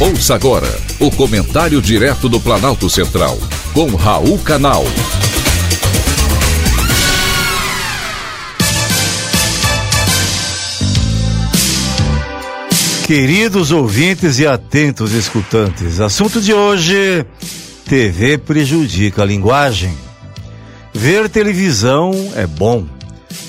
Ouça agora o comentário direto do Planalto Central, com Raul Canal. Queridos ouvintes e atentos escutantes, assunto de hoje: TV prejudica a linguagem. Ver televisão é bom,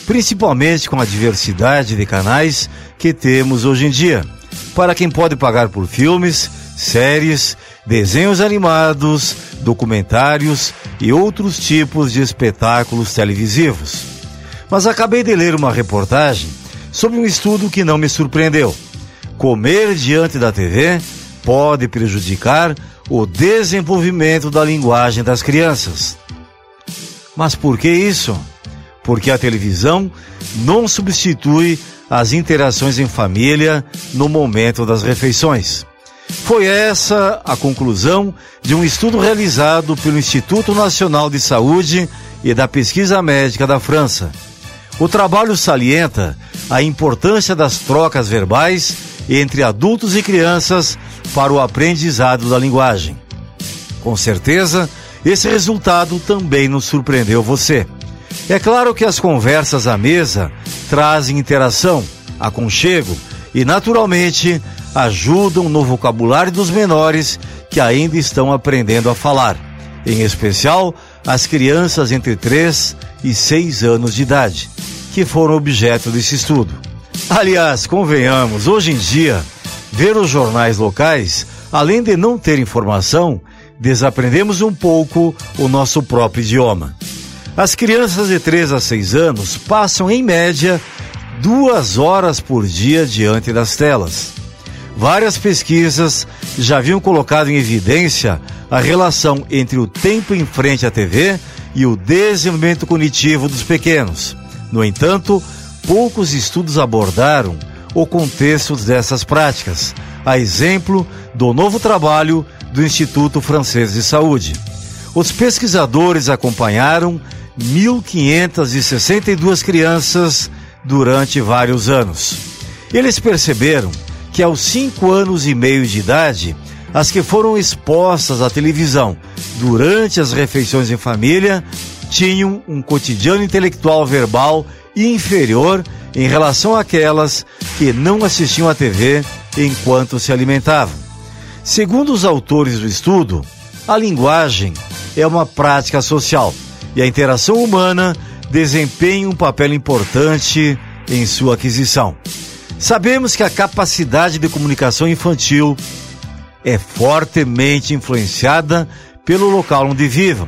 principalmente com a diversidade de canais que temos hoje em dia para quem pode pagar por filmes, séries, desenhos animados, documentários e outros tipos de espetáculos televisivos. Mas acabei de ler uma reportagem sobre um estudo que não me surpreendeu. Comer diante da TV pode prejudicar o desenvolvimento da linguagem das crianças. Mas por que isso? Porque a televisão não substitui as interações em família no momento das refeições. Foi essa a conclusão de um estudo realizado pelo Instituto Nacional de Saúde e da Pesquisa Médica da França. O trabalho salienta a importância das trocas verbais entre adultos e crianças para o aprendizado da linguagem. Com certeza, esse resultado também nos surpreendeu você. É claro que as conversas à mesa trazem interação, aconchego e, naturalmente, ajudam no vocabulário dos menores que ainda estão aprendendo a falar, em especial as crianças entre 3 e 6 anos de idade, que foram objeto desse estudo. Aliás, convenhamos, hoje em dia, ver os jornais locais, além de não ter informação, desaprendemos um pouco o nosso próprio idioma. As crianças de 3 a 6 anos passam, em média, duas horas por dia diante das telas. Várias pesquisas já haviam colocado em evidência a relação entre o tempo em frente à TV e o desenvolvimento cognitivo dos pequenos. No entanto, poucos estudos abordaram o contexto dessas práticas, a exemplo do novo trabalho do Instituto Francês de Saúde. Os pesquisadores acompanharam 1.562 crianças durante vários anos. Eles perceberam que aos cinco anos e meio de idade, as que foram expostas à televisão durante as refeições em família tinham um cotidiano intelectual verbal inferior em relação àquelas que não assistiam à TV enquanto se alimentavam. Segundo os autores do estudo, a linguagem é uma prática social e a interação humana desempenha um papel importante em sua aquisição. Sabemos que a capacidade de comunicação infantil é fortemente influenciada pelo local onde vivem,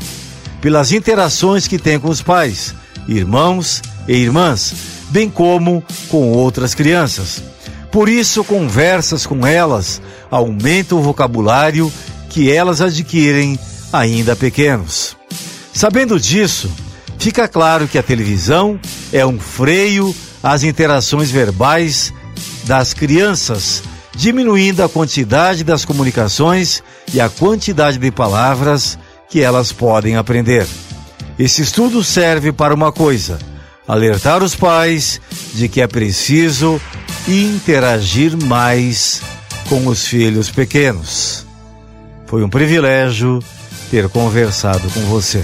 pelas interações que têm com os pais, irmãos e irmãs, bem como com outras crianças. Por isso, conversas com elas aumentam o vocabulário que elas adquirem ainda pequenos. Sabendo disso, fica claro que a televisão é um freio às interações verbais das crianças, diminuindo a quantidade das comunicações e a quantidade de palavras que elas podem aprender. Esse estudo serve para uma coisa: alertar os pais de que é preciso interagir mais com os filhos pequenos. Foi um privilégio ter conversado com você.